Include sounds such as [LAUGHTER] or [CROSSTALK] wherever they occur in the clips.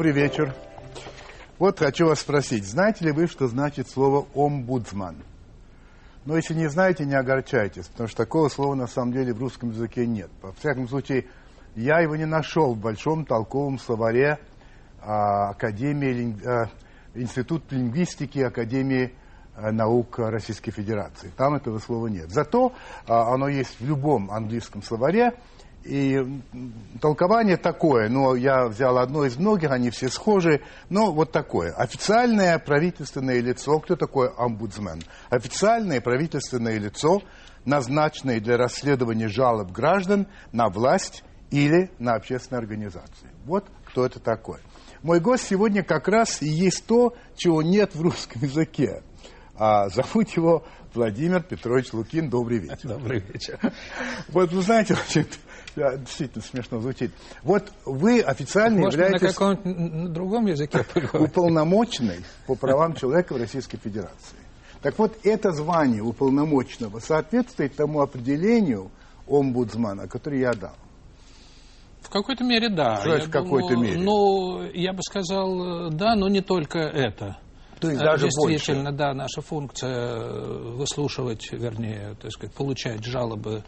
Добрый вечер. Вот хочу вас спросить, знаете ли вы, что значит слово «омбудсман»? Но если не знаете, не огорчайтесь, потому что такого слова на самом деле в русском языке нет. Во всяком случае, я его не нашел в большом толковом словаре а, Академии, а, Институт лингвистики Академии а, наук Российской Федерации. Там этого слова нет. Зато а, оно есть в любом английском словаре, и толкование такое, но я взял одно из многих, они все схожи, но вот такое. Официальное правительственное лицо, кто такой омбудсмен? Официальное правительственное лицо, назначенное для расследования жалоб граждан на власть или на общественные организации. Вот кто это такой. Мой гость сегодня как раз и есть то, чего нет в русском языке. А зовут его Владимир Петрович Лукин. Добрый вечер. Добрый вечер. Вот вы знаете, очень да, действительно смешно звучит. Вот вы официально Может, являетесь на каком-нибудь другом языке [LAUGHS] поговорить? уполномоченной по правам человека в Российской Федерации. Так вот, это звание уполномоченного соответствует тому определению омбудсмана, которое я дал. В какой-то мере, да. Что в какой-то мере? Ну, я бы сказал, э, да, но не только это. То есть Э, даже Действительно, да, наша функция э, выслушивать, вернее, так сказать, получать жалобы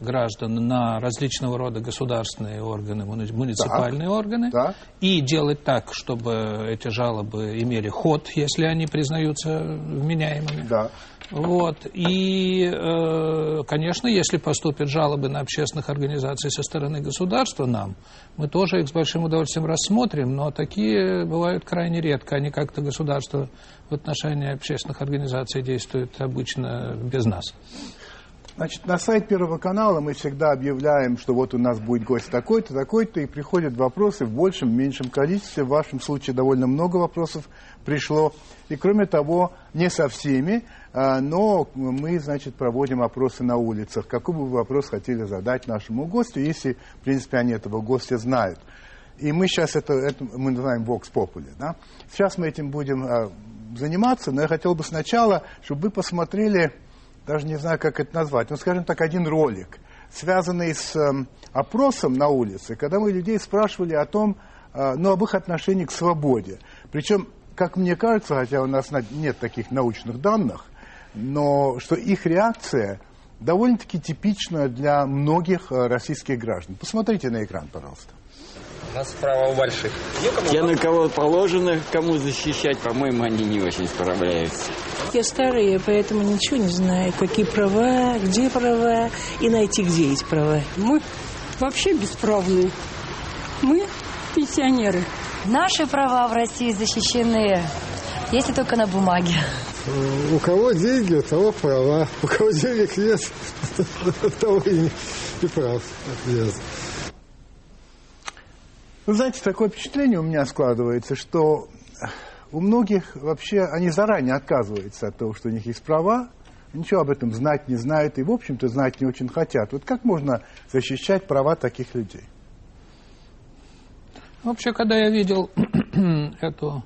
граждан на различного рода государственные органы, муни- муниципальные органы, Так. и делать так, чтобы эти жалобы имели ход, если они признаются вменяемыми. Да. Вот. И, э, конечно, если поступят жалобы на общественных организаций со стороны государства нам, мы тоже их с большим удовольствием рассмотрим, но такие бывают крайне редко. Они как-то государство в отношении общественных организаций действует обычно без нас. Значит, на сайт Первого канала мы всегда объявляем, что вот у нас будет гость такой-то, такой-то, и приходят вопросы в большем, меньшем количестве. В вашем случае довольно много вопросов пришло. И кроме того, не со всеми, а, но мы, значит, проводим опросы на улицах. Какой бы вы вопрос хотели задать нашему гостю, если, в принципе, они этого гостя знают. И мы сейчас это, это мы называем Vox Populi. Да? Сейчас мы этим будем а, заниматься, но я хотел бы сначала, чтобы вы посмотрели даже не знаю, как это назвать, ну, скажем так, один ролик, связанный с эм, опросом на улице, когда мы людей спрашивали о том, э, ну, об их отношении к свободе. Причем, как мне кажется, хотя у нас на- нет таких научных данных, но что их реакция довольно-таки типична для многих э, российских граждан. Посмотрите на экран, пожалуйста. У нас права у больших. Я на кого положено, кому защищать, по-моему, они не очень справляются. Я старая, поэтому ничего не знаю, какие права, где права и найти, где эти права. Мы вообще бесправные. Мы пенсионеры. Наши права в России защищены, если только на бумаге. У кого деньги, у того права. У кого денег нет, [LAUGHS] у того и, не- и прав нет. Вы знаете, такое впечатление у меня складывается, что у многих вообще они заранее отказываются от того, что у них есть права, ничего об этом знать не знают и, в общем-то, знать не очень хотят. Вот как можно защищать права таких людей? Вообще, когда я видел [CLEARS THROAT] эту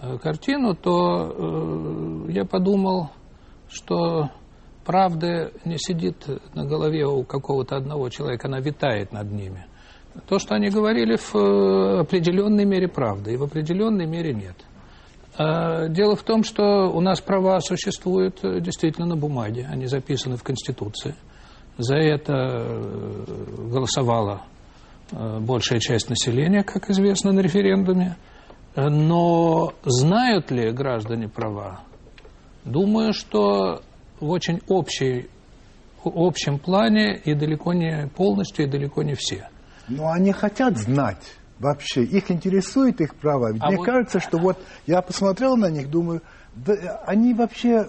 э, картину, то э, я подумал, что правда не сидит на голове у какого-то одного человека, она витает над ними. То, что они говорили, в э, определенной мере правда, и в определенной мере нет. А Дело в том, что у нас права существуют э, действительно на бумаге, они записаны в Конституции. За это э, голосовала большая часть населения, как известно, на референдуме. Но знают ли граждане права? Думаю, что в очень общей, общем плане и далеко не полностью, и далеко не все. Но они хотят знать вообще, их интересует их права. Ведь А мне вот- кажется, что вот я посмотрел на них, думаю, да, они вообще,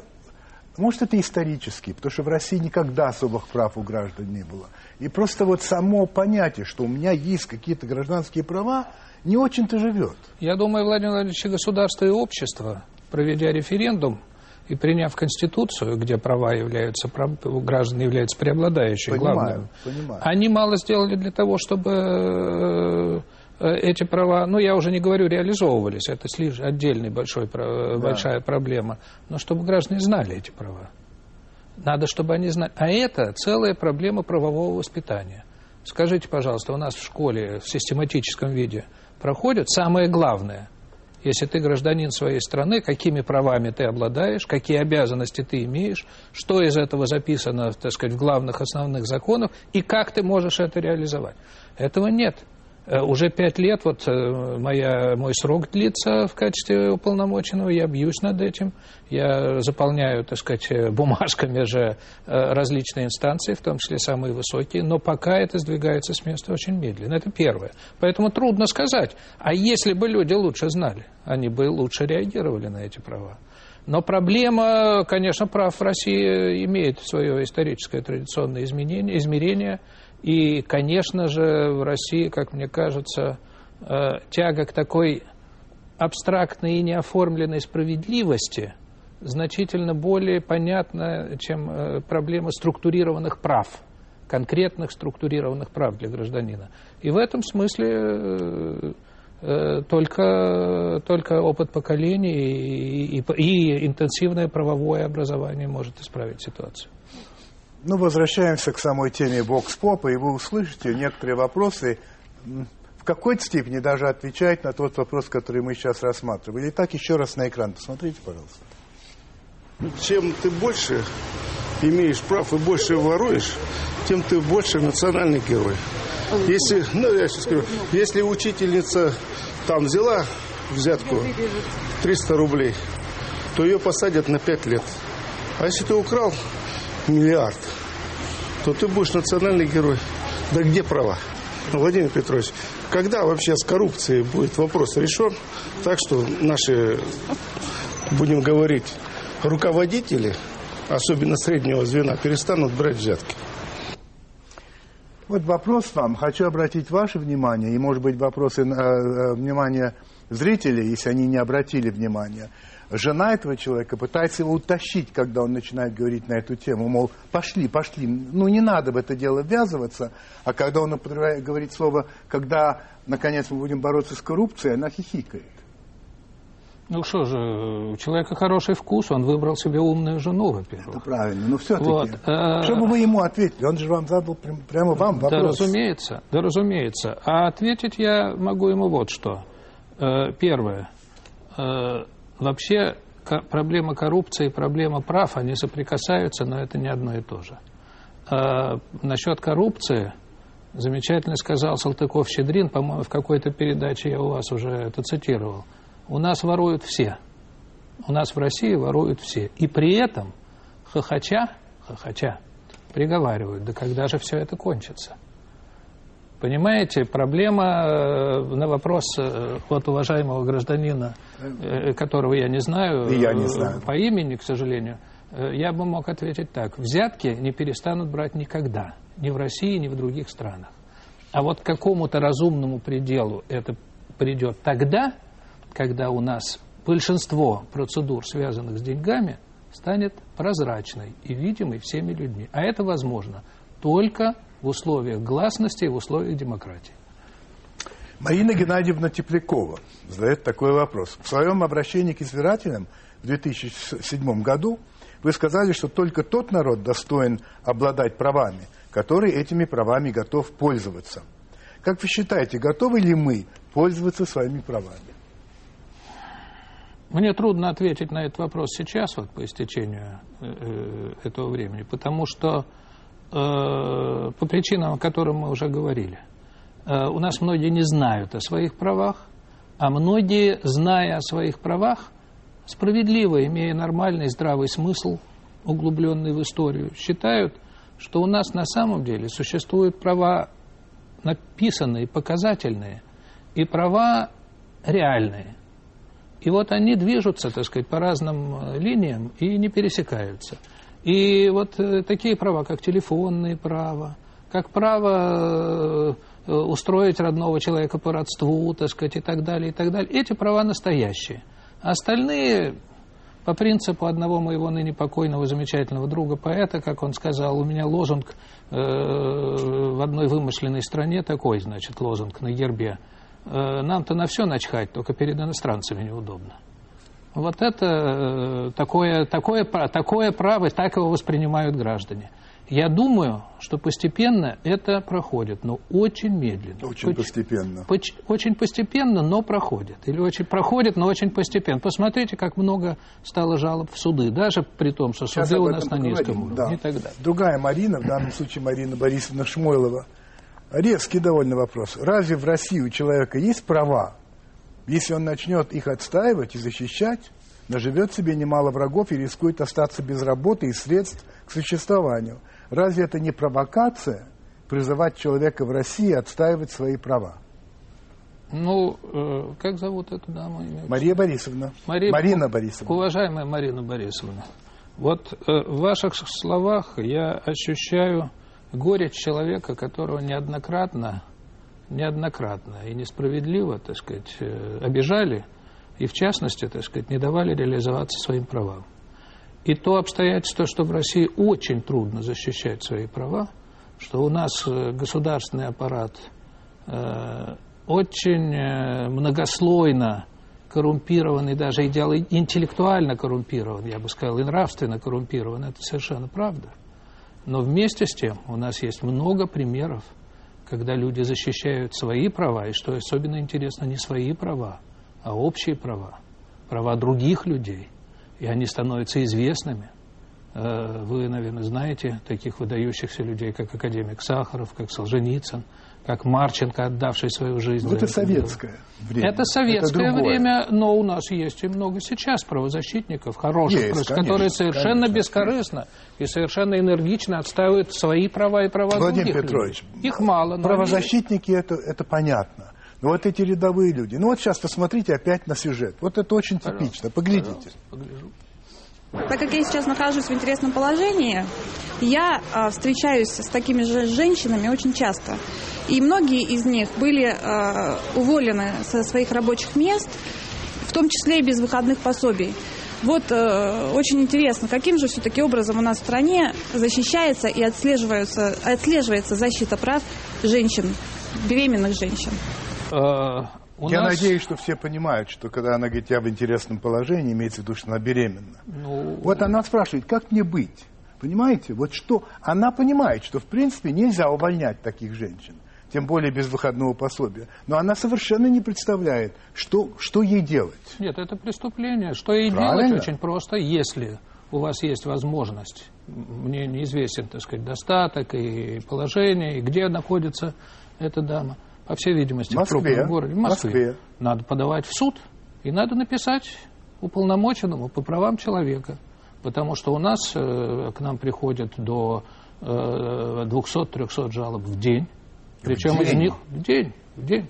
может, это исторически, потому что в России никогда особых прав у граждан не было. И просто вот само понятие, что у меня есть какие-то гражданские права, не очень-то живет. Я думаю, Владимир Владимирович, и государство и общество, проведя референдум и приняв Конституцию, где права являются, граждан являются преобладающей, Понимаю, главным, понимаю. они мало сделали для того, чтобы э, э, эти права, ну, я уже не говорю, реализовывались, это слишком отдельная большой, про- большая проблема, но чтобы граждане знали эти права. Надо, чтобы они знали. А это целая проблема правового воспитания. Скажите, пожалуйста, у нас в школе в систематическом виде проходят, самое главное, если ты гражданин своей страны, какими правами ты обладаешь, какие обязанности ты имеешь, что из этого записано, так сказать, в главных основных законах, и как ты можешь это реализовать. Этого нет. Э, уже пять лет вот э, моя, мой срок длится в качестве уполномоченного, я бьюсь над этим, я заполняю, так сказать, э, бумажками же различные инстанции, в том числе самые высокие, но пока это сдвигается с места очень медленно. Это первое. Поэтому трудно сказать. А если бы люди лучше знали, они бы лучше реагировали на эти права. Но проблема, конечно, прав в России имеет свое историческое традиционное изменение, измерение – и, конечно же, в России, как мне кажется, э, тяга к такой абстрактной и неоформленной справедливости значительно более понятна, чем э, проблема структурированных прав, конкретных структурированных прав для гражданина. И в этом смысле э, только, только опыт поколений и, и, и интенсивное правовое образование может исправить ситуацию. Ну, возвращаемся к самой теме бокс-попа, и вы услышите некоторые вопросы, в какой-то степени даже отвечать на тот вопрос, который мы сейчас рассматривали. Итак, еще раз на экран посмотрите, пожалуйста. Чем ты больше имеешь прав и больше воруешь, тем ты больше национальный герой. Если, ну, я сейчас скажу, если учительница там взяла взятку 300 рублей, то ее посадят на 5 лет. А если ты украл миллиард, то ты будешь национальный герой. Да где права? Владимир Петрович, когда вообще с коррупцией будет вопрос решен, так что наши, будем говорить, руководители, особенно среднего звена, перестанут брать взятки? Вот вопрос вам. Хочу обратить ваше внимание, и, может быть, вопросы э, внимания зрителей, если они не обратили внимания жена этого человека пытается его утащить, когда он начинает говорить на эту тему, мол, пошли, пошли, ну не надо в это дело ввязываться, а когда он говорит слово, когда, наконец, мы будем бороться с коррупцией, она хихикает. Ну что же, у человека хороший вкус, он выбрал себе умную жену, во-первых. Это правильно, но все-таки. Вот. Э, что бы вы ему ответили? Он же вам задал прямо вам вопрос. Да, разумеется, да, разумеется. А ответить я могу ему вот что. Э, первое. Вообще проблема коррупции и проблема прав, они соприкасаются, но это не одно и то же. А, насчет коррупции замечательно сказал Салтыков-Щедрин, по-моему, в какой-то передаче я у вас уже это цитировал. У нас воруют все. У нас в России воруют все. И при этом хохоча, хохоча, приговаривают, да когда же все это кончится? Понимаете, проблема э, на вопрос э, вот уважаемого гражданина, э, которого я не знаю, И я не знаю. по имени, к сожалению, я бы мог ответить так. Взятки не перестанут брать никогда. Ни в России, ни в других странах. А вот к какому-то разумному пределу это придет тогда, когда у нас большинство процедур, связанных с деньгами, станет прозрачной и видимой всеми людьми. А это возможно только в условиях гласности и в условиях демократии. Марина Геннадьевна Теплякова задает такой вопрос. В своем обращении к избирателям в 2007 году вы сказали, что только тот народ достоин обладать правами, который этими правами готов пользоваться. Как вы считаете, готовы ли мы пользоваться своими правами? Мне трудно ответить на этот вопрос сейчас, вот по истечению э, э, этого времени, потому что по причинам, о которых мы уже говорили. Э, у нас многие не знают о своих правах, а многие, зная о своих правах, справедливо, имея нормальный здравый смысл, углубленный в историю, считают, что у нас на самом деле существуют права написанные, показательные, и права реальные. И вот они движутся, так сказать, по разным э, линиям и не пересекаются – и вот э, такие права, как телефонные права, как право э, устроить родного человека по родству, так сказать, и так далее, и так далее, эти права настоящие. остальные, по принципу одного моего ныне покойного замечательного друга поэта, как он сказал, у меня лозунг э, в одной вымышленной стране такой, значит, лозунг на гербе. Э, нам-то на все начхать, только перед иностранцами неудобно. Вот это э, такое, такое, такое право, так его воспринимают граждане. Я думаю, что постепенно это проходит, но очень медленно. Очень Поч- постепенно. поч- очень постепенно, но проходит. Или очень проходит, но очень постепенно. Посмотрите, как много стало жалоб в суды, даже при том, что Сейчас суды у нас на низком уровне да. и так далее. Другая Марина, в данном случае Марина Борисовна Шмойлова. Резкий довольно вопрос. Разве в России у человека есть права? Если он начнет их отстаивать и защищать, наживет себе немало врагов и рискует остаться без работы и средств к существованию. Разве это не провокация призывать человека в России отстаивать свои права? Ну, э, как зовут эту даму? Мария Борисовна. Мария- Марина Борисовна. Уважаемая Марина Борисовна, вот э, в ваших словах я ощущаю горечь человека, которого неоднократно, неоднократно и несправедливо, так сказать, э, обижали и, в частности, так сказать, не давали реализоваться своим правам. И то обстоятельство, что в России очень трудно защищать свои права, что у нас э, государственный аппарат э, очень многослойно коррумпирован и даже идеал- интеллектуально коррумпирован, я бы сказал, и нравственно коррумпирован, это совершенно правда. Но вместе с тем у нас есть много примеров, когда люди защищают свои права, и что особенно интересно, не свои права, а общие права, права других людей, и они становятся известными. Э, Вы, наверное, знаете таких выдающихся людей, как академик Сахаров, как Солженицын, как Марченко, отдавший свою жизнь. Вот это советское время. Это советское другое. время, но у нас есть и много сейчас правозащитников, хороших, Есть, просто, конечно, которые совершенно конечно. бескорыстно и совершенно энергично отстаивают свои права и права Владимир других Петрович, людей. Их мало, но они Правозащитники это, это понятно. Но вот эти рядовые люди. Ну вот сейчас посмотрите опять на сюжет. Вот это очень типично. Поглядите. есть. Погляжу. Так как я сейчас нахожусь в интересном положении, я а, встречаюсь с такими же женщинами очень часто. И многие из них были а, уволены со своих рабочих мест, в том числе и без выходных пособий. Вот э, очень интересно, каким же все-таки образом у нас в стране защищается и отслеживается, отслеживается защита прав женщин, беременных женщин. У я нас- надеюсь, что все понимают, что когда она говорит, я в интересном положении, имеется в виду, что она беременна. Ну, Вот она спрашивает, как мне быть? Понимаете? Вот что? Она понимает, что в принципе нельзя увольнять таких женщин, тем более без выходного пособия. Но она совершенно не представляет, что, что ей делать. Нет, это преступление. Что ей Правильно. делать очень просто, если у вас есть возможность, мне неизвестен, так сказать, достаток и положение, и где находится эта дама, по всей видимости, В Москве. в крупном городе, в Москве. Москве. Надо подавать в суд, и надо написать уполномоченному по правам человека. Потому что у нас э, к нам приходит до э, 200-300 жалоб в день. Причем из день? них в день, в день.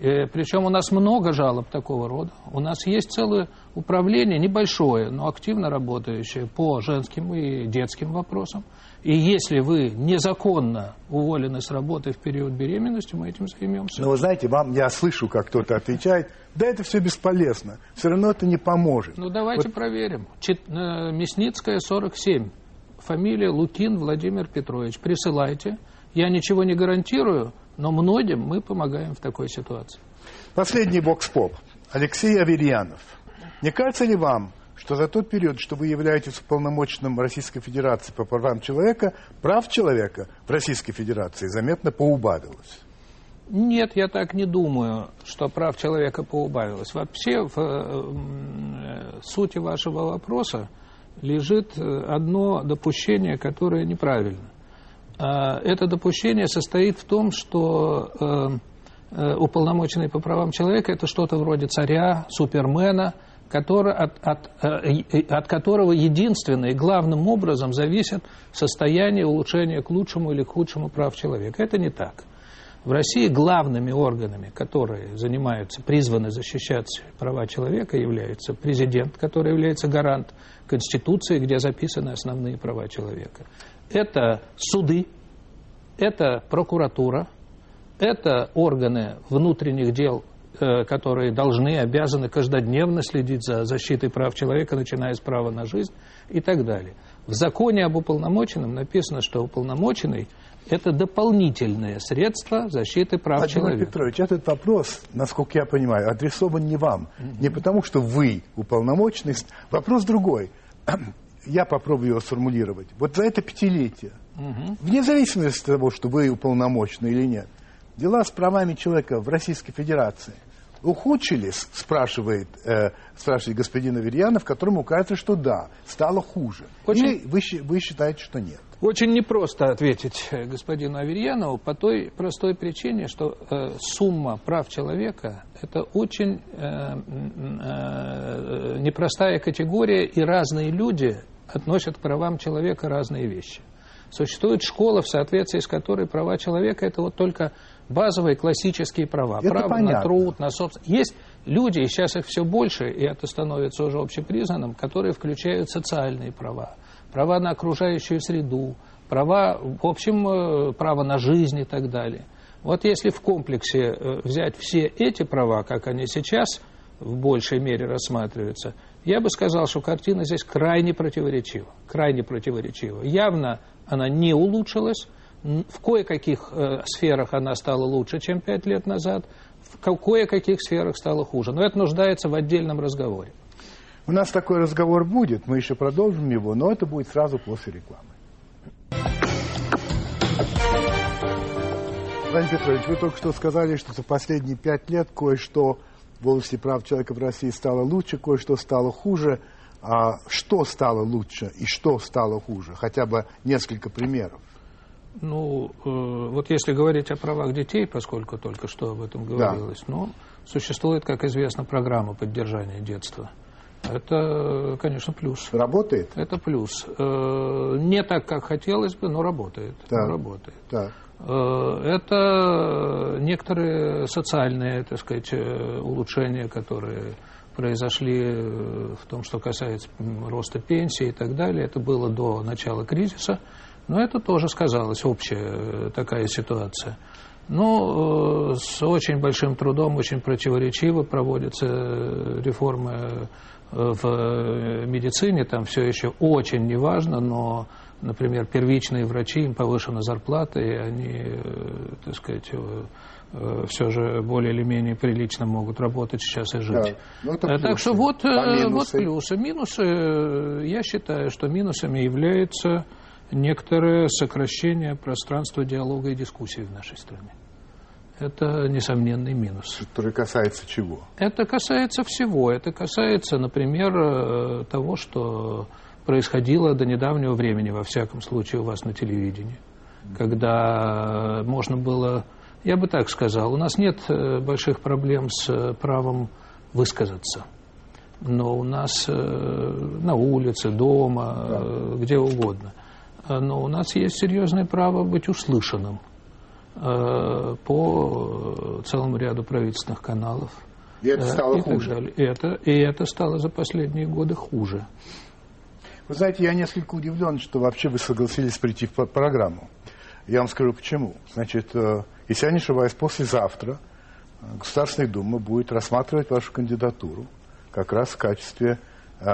Э, причем у нас много жалоб такого рода. У нас есть целое управление, небольшое, но активно работающее по женским и детским вопросам. И если вы незаконно уволены с работы в период беременности, мы этим займемся. Но вы знаете, вам я слышу, как кто-то отвечает, да это все бесполезно, все равно это не поможет. Ну, давайте Вот проверим. Чет- э, Мясницкая, 47. Фамилия Лукин Владимир Петрович. Присылайте. Я ничего не гарантирую, но многим мы помогаем в такой ситуации. Последний бокс-поп. Алексей Аверьянов. Не кажется ли вам, что за тот период, что вы являетесь уполномоченным Российской Федерации по правам человека, прав человека в Российской Федерации заметно поубавилось? Нет, я так не думаю, что прав человека поубавилось. Вообще в э, э, сути вашего вопроса лежит э, одно допущение, которое неправильно. А, Это допущение состоит в том, что э, э, уполномоченный по правам человека это что-то вроде царя, супермена, который, от, от, э, от которого единственно и главным образом зависит состояние улучшения к лучшему или к худшему прав человека. Это не так. В России главными органами, которые занимаются, призваны защищать права человека, являются президент, который является гарант Конституции, где записаны основные права человека. Это суды, это прокуратура, это органы внутренних дел, э, которые должны, обязаны каждодневно следить за защитой прав человека, начиная с права на жизнь и так далее. В законе об уполномоченном написано, что уполномоченный – это дополнительное средство защиты прав Владимир человека. Петрович, этот вопрос, насколько я понимаю, адресован не вам. Не потому, что вы уполномоченный. Вопрос другой. Я попробую его сформулировать. Вот за это пятилетие Вне зависимости от того, что вы уполномочены или нет. Дела с правами человека в Российской Федерации ухудшились, спрашивает, э, спрашивает господин Аверьянов, которому кажется, что да, стало хуже. Очень- Или вы, вы считаете, что нет? Очень непросто ответить э, господину Аверьянову по той простой причине, что э, сумма прав человека – это очень э, м, э, непростая категория, и разные люди относят к правам человека разные вещи. Существует школа, в соответствии с которой права человека – это вот только базовые классические права. Это Право на понятно. труд, на собственность. Есть люди, и сейчас их все больше, и это становится уже общепризнанным, которые включают социальные права, права на окружающую среду, права, в общем, э, право на жизнь и так далее. Вот если в комплексе э, взять все эти права, как они сейчас в большей мере рассматриваются, я бы сказал, что картина здесь крайне противоречива. Крайне противоречива. Явно она не улучшилась. В кое-каких э, сферах она стала лучше, чем пять лет назад. В ко- кое-каких сферах стала хуже. Но это нуждается в отдельном разговоре. У нас такой разговор будет, мы еще продолжим его, но это будет сразу после рекламы. Владимир Петрович, вы только что сказали, что за последние пять лет кое-что в области прав человека в России стало лучше, кое-что стало хуже. А что стало лучше и что стало хуже? Хотя бы несколько примеров. Ну, э, вот если говорить о правах детей, поскольку только что об этом говорилось, ну, существует, как известно, программа поддержания детства. Это, конечно, плюс. Работает? Это плюс. Э, Не так, как хотелось бы, но работает. Так. Но работает. Так. Э, Это некоторые социальные, так сказать, э, улучшения, которые произошли э, в том, что касается роста пенсии и так далее. Это было до начала кризиса, но это тоже сказалось, общая э, такая ситуация. Э, с очень большим трудом, очень противоречиво проводятся э, реформы э, в э, медицине. Там все еще очень неважно, но, например, первичные врачи, им повышена зарплата, и они, э, так сказать, все же более или менее прилично могут работать сейчас и жить. Да. Ну, Э, так что вот, э, А вот плюсы. Минусы, э, я считаю, что минусами является некоторое сокращение пространства диалога и дискуссии в нашей стране. Это несомненный минус. Который касается чего? Это касается всего. Это касается, например, э, того, что происходило до недавнего времени, во всяком случае, у вас на телевидении. Когда можно было, я бы так сказал, у нас нет э, больших проблем с э, правом высказаться. Но у нас э, на улице, дома, э, где угодно. Э, Но у нас есть серьезное право быть услышанным э, по целому ряду правительственных каналов. И это Э, стало и хуже. И это, и это стало за последние годы хуже. Вы знаете, я несколько удивлен, что вообще вы согласились прийти в программу. Я вам скажу почему. Значит, э, если я не ошибаюсь, послезавтра э, Государственная Дума будет рассматривать вашу кандидатуру как раз в качестве э,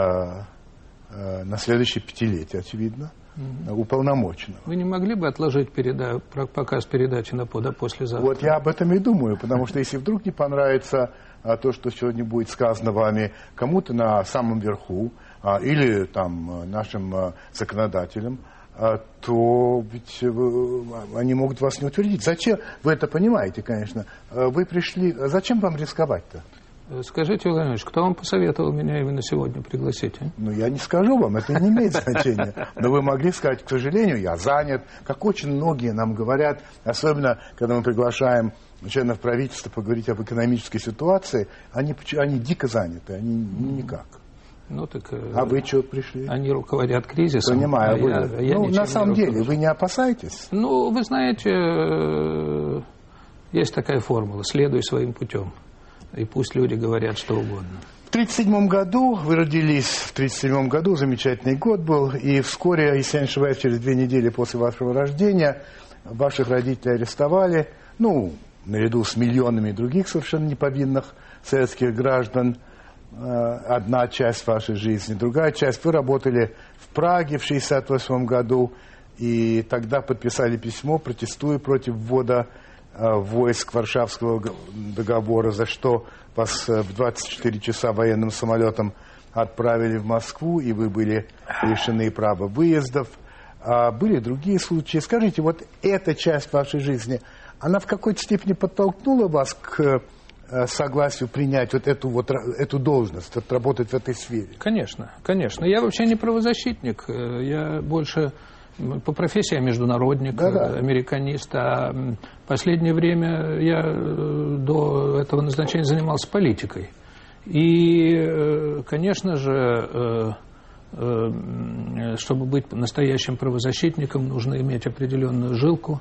э, на следующее пятилетие, очевидно, э, уполномоченного. Вы не могли бы отложить переда- показ передачи на пода послезавтра? Вот я об этом и думаю, потому что если вдруг не понравится а, то, что сегодня будет сказано вами кому-то на самом верху или там а, нашим а, законодателям, а, то ведь э, они могут вас не утвердить. Зачем? Вы это понимаете, конечно. А, Вы пришли... а Зачем вам рисковать-то? Э, Скажите, Владимир кто вам посоветовал меня именно сегодня пригласить? а? Ну, я не скажу вам, это не имеет значения. Но вы могли сказать, к сожалению, я занят, как очень многие нам говорят, особенно, когда мы приглашаем членов правительства поговорить об экономической ситуации, они, они дико заняты, они ни- никак. Ну, так, э, А вы что пришли? Они руководят кризисом. Понимаю, а вы. я- я ну, на самом деле, вы не опасаетесь? Ну, вы знаете, э, есть такая формула «следуй своим путем». И пусть люди говорят что угодно. В 1937 году вы родились, в 1937 году замечательный год был, и вскоре, если я не ошибаюсь, через две недели после вашего рождения ваших родителей арестовали, ну, наряду с миллионами других совершенно неповинных советских граждан, одна часть вашей жизни, другая часть. Вы работали в Праге в 1968 году, и тогда подписали письмо, протестуя против ввода э, войск Варшавского договора, за что вас э, в 24 часа военным самолетом отправили в Москву, и вы были лишены права выездов. а были другие случаи. Скажите, вот эта часть вашей жизни, она в какой-то степени подтолкнула вас к э, согласию принять вот эту, вот, эту должность, вот, работать в этой сфере? Конечно, конечно. Я вообще не правозащитник, э, я больше по профессии я международник, да -да. американист, а последнее время я э, до этого назначения занимался политикой. И, конечно же, чтобы быть настоящим правозащитником, нужно иметь определенную жилку.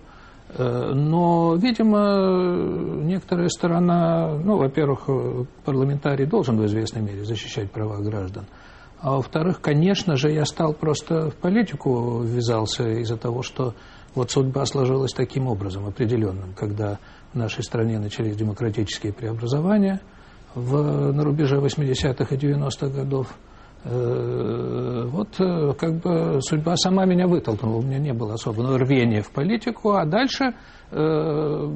Но, видимо, некоторая сторона, ну, во-первых, парламентарий должен в известной мере защищать права граждан. А во-вторых, конечно же, я стал просто в политику ввязался из-за того, что вот судьба сложилась таким образом, определенным, когда в нашей стране начались демократические преобразования в, на рубеже 80-х и 90-х годов. Э, вот э, как бы судьба сама меня вытолкнула, у меня не было особого рвения в политику, а дальше э,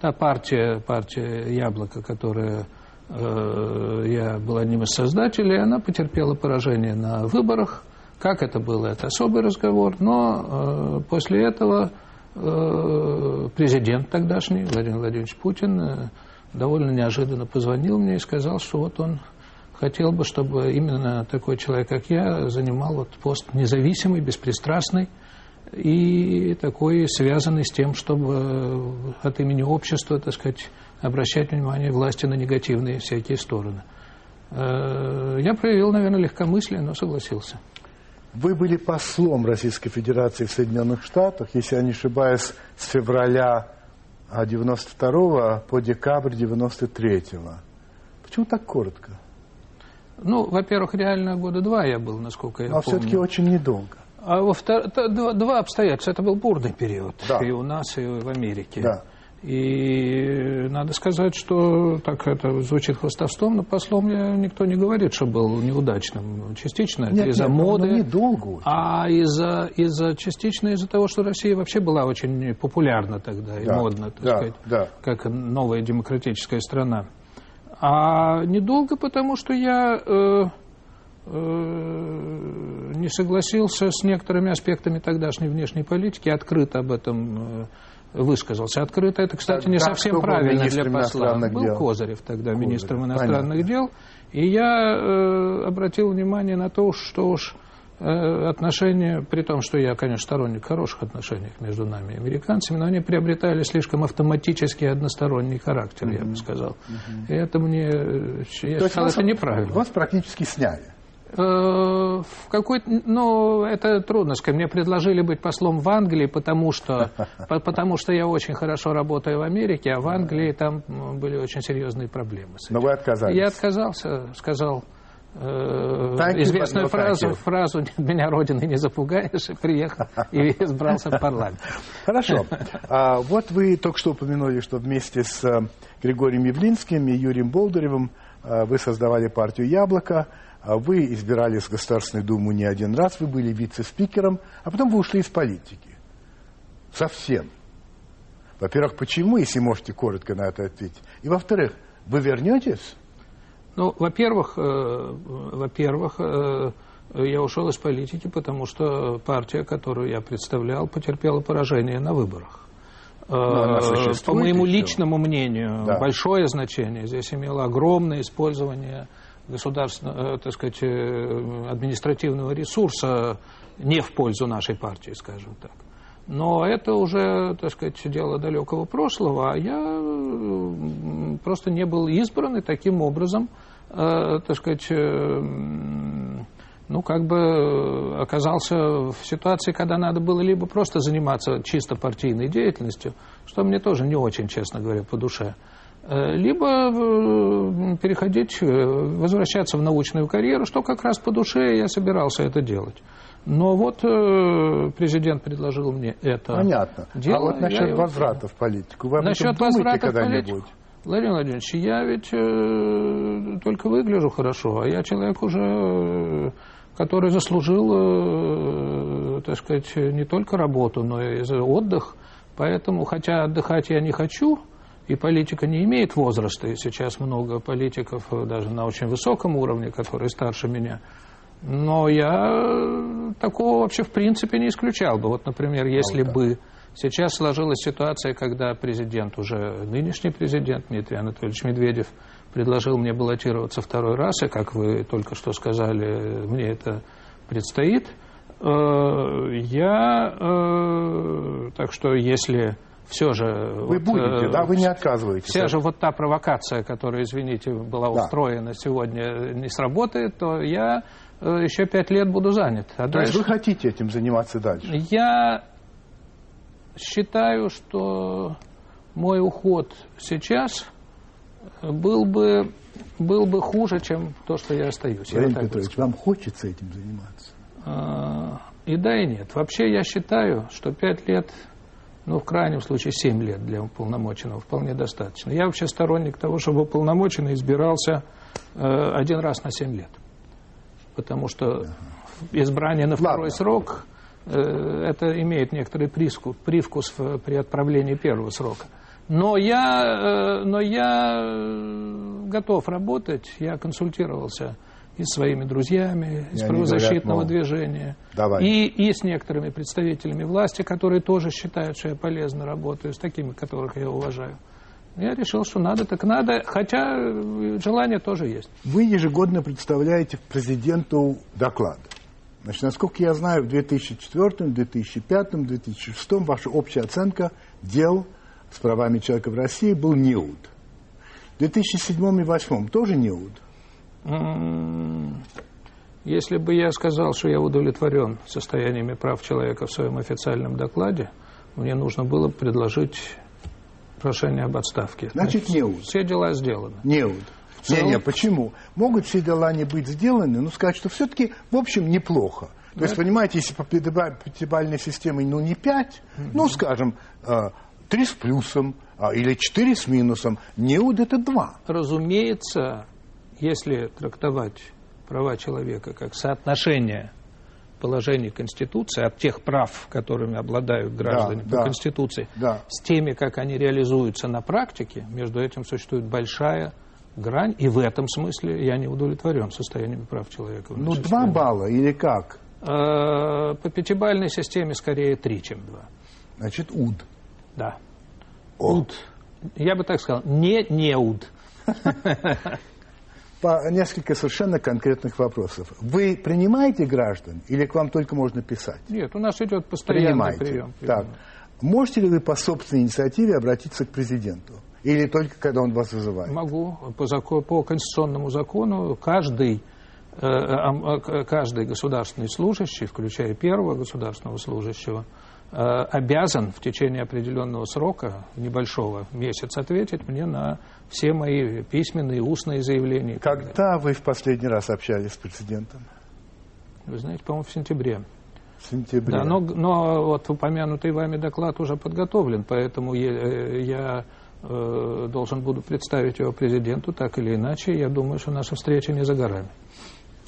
та партия, партия «Яблоко», которая я был одним из создателей, она потерпела поражение на выборах. Как это было, это особый разговор, но после этого президент тогдашний, Владимир Владимирович Путин, довольно неожиданно позвонил мне и сказал, что вот он хотел бы, чтобы именно такой человек, как я, занимал вот пост независимый, беспристрастный и такой связанный с тем, чтобы от имени общества, так сказать, обращать внимание власти на негативные всякие стороны. Э, я проявил, наверное, легкомыслие, но согласился. Вы были послом Российской Федерации в Соединенных Штатах, если я не ошибаюсь, с февраля 92 по декабрь 93 -го. Почему так коротко? Ну, во-первых, реально года два я был, насколько я Но помню. А все-таки очень недолго. А во-вторых, два, два обстоятельства. Это был бурный период да. и у нас, и в Америке. Да. И надо сказать, что так это звучит хвостовством, но послом я, никто не говорит, что был неудачным. Частично нет, это из-за нет, моды. недолго очень. А из-за, из-за, частично из-за того, что Россия вообще была очень популярна тогда и да, модна, так да, сказать, да. как новая демократическая страна. А недолго, потому что я э, э, не согласился с некоторыми аспектами тогдашней внешней политики, открыто об этом э, высказался. Открыто это, кстати, не совсем правильно для посла. Был дел. Козырев тогда Козырев. министром иностранных Понятно. дел. И я э, обратил внимание на то, что уж отношения, при том, что я, конечно, сторонник хороших отношений между нами и американцами, но они приобретали слишком автоматический односторонний характер, mm-hmm. я бы сказал. Mm-hmm. И это мне, э, я То считал, вас, это неправильно. Вас практически сняли. Э, в какой-то, ну, это трудно сказать. Мне предложили быть послом в Англии, потому что, [LAUGHS] потому что я очень хорошо работаю в Америке, а в Англии там были очень серьезные проблемы. Но вы отказались. Я отказался, сказал, э, известную фразу, фразу «меня родиной не запугаешь» и приехал и избрался в парламент. Хорошо. А, вот вы только что упомянули, что вместе с э, Григорием Явлинским и Юрием Болдыревым э, вы создавали партию «Яблоко», а вы избирались в Государственную Думу не один раз, вы были вице-спикером, а потом вы ушли из политики. Совсем. Во-первых, почему, если можете коротко на это ответить? И во-вторых, вы вернетесь? Ну, во-первых, э, во-первых, э, я ушел из политики, потому что партия, которую я представлял, потерпела поражение на выборах. Э, по моему личному мнению, да. большое значение здесь имело огромное использование государственного, так сказать, административного ресурса не в пользу нашей партии, скажем так. Но это уже, так сказать, дело далекого прошлого, а я просто не был избран, и таким образом, э, так сказать, э, ну, как бы оказался в ситуации, когда надо было либо просто заниматься чисто партийной деятельностью, что мне тоже не очень, честно говоря, по душе, э, либо э, переходить, э, возвращаться в научную карьеру, что как раз по душе я собирался это делать. Но вот э, президент предложил мне это. Понятно. Дело, а вот насчет возврата в политику, вы насчет этом думаете когда-нибудь? Владимир Владимирович, я ведь э, только выгляжу хорошо, а я человек уже, э, который заслужил, э, так сказать, не только работу, но и отдых. Поэтому, хотя отдыхать я не хочу, и политика не имеет возраста, и сейчас много политиков, даже на очень высоком уровне, которые старше меня, Но я такого вообще в принципе не исключал бы. Вот, например, если А вот бы сейчас сложилась ситуация, когда президент, уже нынешний президент Дмитрий Анатольевич Медведев, предложил мне баллотироваться второй раз, и, как вы только что сказали, мне это предстоит, э, я, э, так что если все же... Вы вот, будете, э, да? Вы не отказываетесь. Вся же вот та провокация, которая, извините, была Да. устроена сегодня, не сработает, то я э, еще пять лет буду занят. А То есть дальше- вы хотите этим заниматься дальше? Я считаю, что мой уход сейчас был бы, был бы хуже, чем то, что я остаюсь. Владимир Петрович, вам хочется этим заниматься? а, И да, и нет. Вообще я считаю, что 5 лет, ну, в крайнем случае 7 лет для уполномоченного вполне достаточно. Я вообще сторонник того, чтобы уполномоченный избирался э, один раз на 7 лет. Потому что избрание на второй срок, э, это имеет некоторый привкус, привкус в- при отправлении первого срока. Но я, э, но я э, готов работать, я консультировался и своими друзьями из правозащитного говорят, мол, движения, давай. и, и с некоторыми представителями власти, которые тоже считают, что я полезно работаю, с такими, которых я уважаю. Я решил, что надо, так надо, хотя э, желание тоже есть. Вы ежегодно представляете президенту доклад. Значит, насколько я знаю, в 2004, 2005, 2006 ваша общая оценка дел с правами человека в России был неуд. В 2007 и 2008 тоже неуд. М, Если бы я сказал, что я удовлетворен состояниями прав человека в своем официальном докладе, мне нужно было предложить прошение об отставке. Значит, неуд. Все дела сделаны. Неуд. Целом- Не-не, почему? Могут все дела не быть сделаны, но сказать, что все-таки, в общем, неплохо. То есть, понимаете, если по пятиба- пятибалльной системе, ну, не 5, ну, скажем, э, 3 с плюсом а, или 4 с минусом, неуд это 2. Разумеется, если трактовать права человека как соотношение положений Конституции от тех прав, которыми обладают граждане Да, по да, Конституции, да. с теми, как они реализуются на практике, между этим существует большая грань, и в этом смысле я не удовлетворен состоянием прав человека. Ну, нашей 2 стране. балла или как? Э, По пятибалльной системе скорее 3, чем 2. Значит, уд. Да. О. Уд. Я бы так сказал, не неуд. [LAUGHS] По несколько совершенно конкретных вопросов. Вы принимаете граждан или к вам только можно писать? Нет, у нас идет постоянный Принимаете. прием. Так. Можете ли вы по собственной инициативе обратиться к президенту? Или только когда он вас вызывает? Могу. По, зако- по конституционному закону каждый, э, э, к- каждый государственный служащий, включая первого государственного служащего, э, обязан в течение определенного срока, небольшого, месяц, ответить мне на все мои письменные, устные заявления. Когда вы в последний раз общались с президентом? Вы знаете, по-моему, в сентябре. В сентябре. Да, но, но вот упомянутый вами доклад уже подготовлен, поэтому я, э, я, э, должен буду представить его президенту так или иначе. Я думаю, что наша встреча не за горами.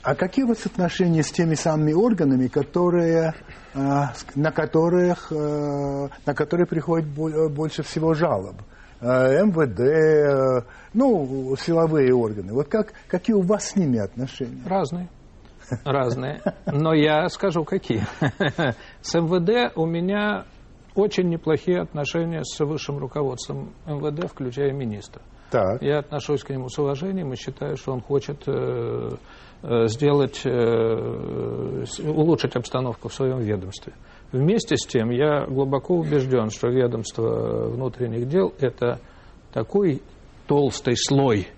А какие у вас отношения с теми самыми органами, которые, э, на, которых, э, на которые приходит бо- больше всего жалоб? Э, МВД, э, ну, силовые органы. Вот как, какие у вас с ними отношения? Разные. [LAUGHS] Разные. Но я скажу, какие. [LAUGHS] С МВД у меня очень неплохие отношения с высшим руководством МВД, включая министра. Так. Я отношусь к нему с уважением и считаю, что он хочет э, э, сделать, э, улучшить обстановку в своем ведомстве. Вместе с тем я глубоко убежден, что ведомство внутренних дел – это такой толстый слой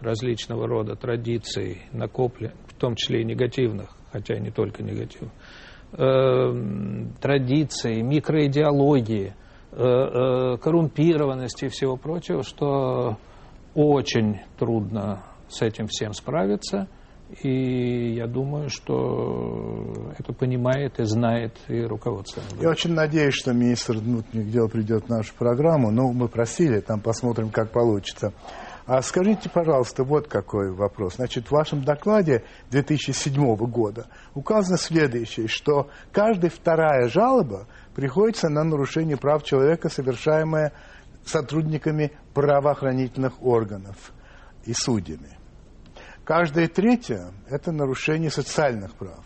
различного рода традиций, накоплен, в том числе и негативных, хотя и не только негативных, эм, традиций, микроидеологии, э, э, коррумпированности и всего прочего, что очень трудно с этим всем справиться. И я думаю, что это понимает и знает и руководство. Я очень надеюсь, что министр внутренних дел придет в нашу программу. Ну, мы просили, там посмотрим, как получится. А скажите, пожалуйста, вот какой вопрос. Значит, в вашем докладе 2007 года указано следующее, что каждая вторая жалоба приходится на нарушение прав человека, совершаемое сотрудниками правоохранительных органов и судьями. Каждое третье – это нарушение социальных прав.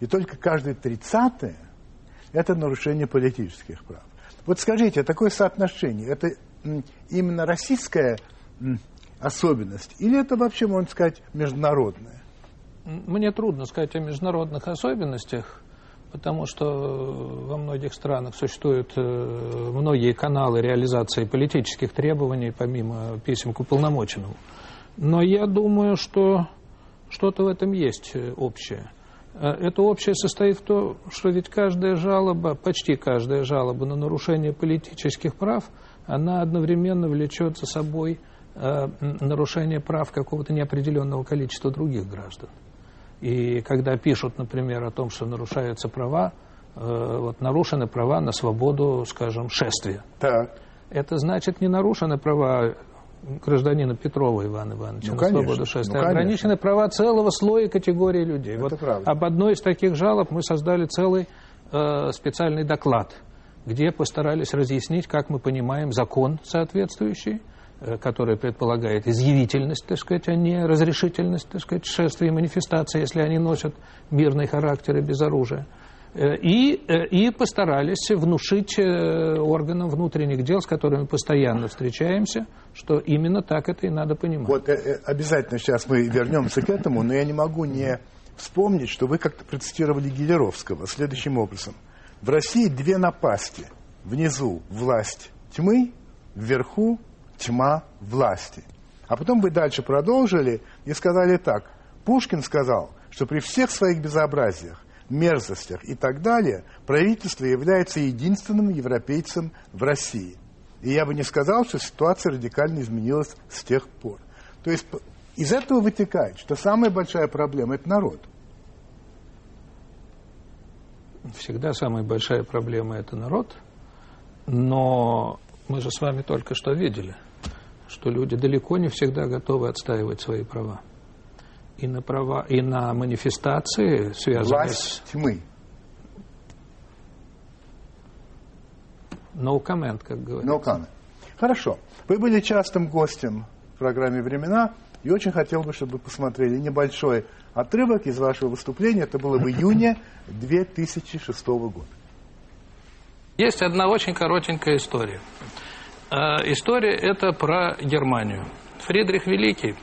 И только каждое тридцатое – это нарушение политических прав. Вот скажите, такое соотношение – это именно российская особенность или это вообще, можно сказать, международная? Мне трудно сказать о международных особенностях, потому что во многих странах существуют э, многие каналы реализации политических требований, помимо писем к уполномоченному. Но я думаю, что что-то в этом есть э, общее. Э, это общее состоит в том, что ведь каждая жалоба, почти каждая жалоба на нарушение политических прав, она одновременно влечет за собой нарушение прав какого-то неопределенного количества других граждан. И когда пишут, например, о том, что нарушаются права, э, вот нарушены права на свободу, скажем, шествия. Так. Это значит, не нарушены права гражданина Петрова Ивана Ивановича ну, на конечно, свободу шествия. Ну, Ограничены права целого слоя категории людей. Это вот правда. об одной из таких жалоб мы создали целый э, специальный доклад, где постарались разъяснить, как мы понимаем закон соответствующий, Э, которая предполагает изъявительность, так сказать, а не разрешительность, так сказать, шествий и манифестаций, если они носят мирный характер и без оружия. Э, и, э, и постарались внушить органам внутренних дел, с которыми постоянно встречаемся, что именно так это и надо понимать. Вот обязательно сейчас мы вернемся к этому, но я не могу не вспомнить, что вы как-то процитировали Гелеровского следующим образом. В России две напасти. Внизу власть тьмы, вверху тьма власти. А потом вы дальше продолжили и сказали так. Пушкин сказал, что при всех своих безобразиях, мерзостях и так далее, правительство является единственным европейцем в России. И я бы не сказал, что ситуация радикально изменилась с тех пор. То есть из этого вытекает, что самая большая проблема – это народ. Всегда самая большая проблема – это народ. Но мы же с вами только что видели – что люди далеко не всегда готовы отстаивать свои права. И на права, и на манифестации, связанные Власть с... тьмы. No comment, как говорится. No comment. Хорошо. Вы были частым гостем в программе «Времена», и очень хотел бы, чтобы вы посмотрели небольшой отрывок из вашего выступления. Это было в июне 2006 года. Есть одна очень коротенькая история. А история это про Германию. Фридрих Великий,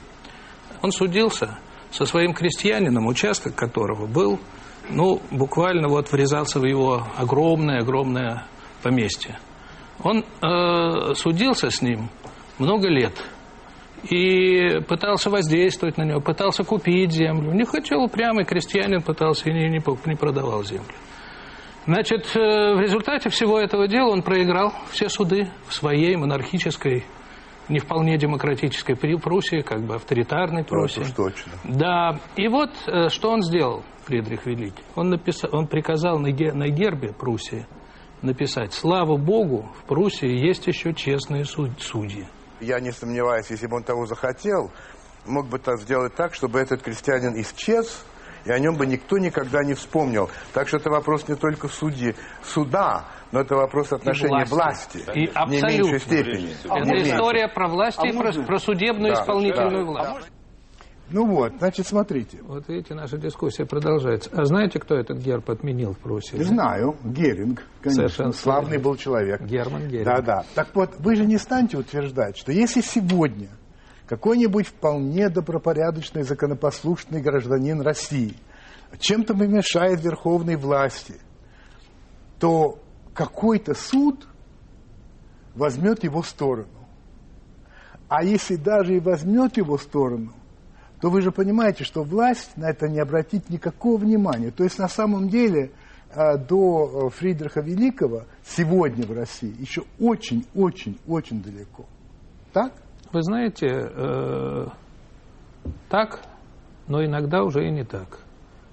он судился со своим крестьянином, участок которого был, ну, буквально вот врезался в его огромное-огромное поместье. Он э, судился с ним много лет и пытался воздействовать на него, пытался купить землю. Не хотел упрямый крестьянин, пытался и не, не, не продавал землю. Значит, э, в результате всего этого дела он проиграл все суды в своей монархической, не вполне демократической Пруссии, как бы авторитарной Пруссии. Это точно. Да, и вот э, что он сделал, Фридрих Великий. Он, написал, он приказал на, на гербе Пруссии написать «Слава Богу, в Пруссии есть еще честные судьи». Я не сомневаюсь, если бы он того захотел, мог бы так сделать так, чтобы этот крестьянин исчез, и о нем бы никто никогда не вспомнил. Так что это вопрос не только судьи, суда, но это вопрос отношения власти, власти и в не меньшей степени. Это не история меньше. про власть а и про, про судебную да, исполнительную да. власть. Ну вот, значит, смотрите. Вот видите, наша дискуссия продолжается. А знаете, кто этот герб отменил в Пруссии? Знаю, Геринг, конечно. Совершенно славный был человек. Герман Геринг. Да-да. Так вот, вы же не станете утверждать, что если сегодня какой-нибудь вполне добропорядочный, законопослушный гражданин России чем-то мешает верховной власти, то какой-то суд возьмет его сторону. А если даже и возьмет его сторону, то вы же понимаете, что власть на это не обратит никакого внимания. То есть на самом деле а, до Фридриха Великого сегодня в России еще очень-очень-очень далеко. Так? Вы знаете, э, так, но иногда уже и не так.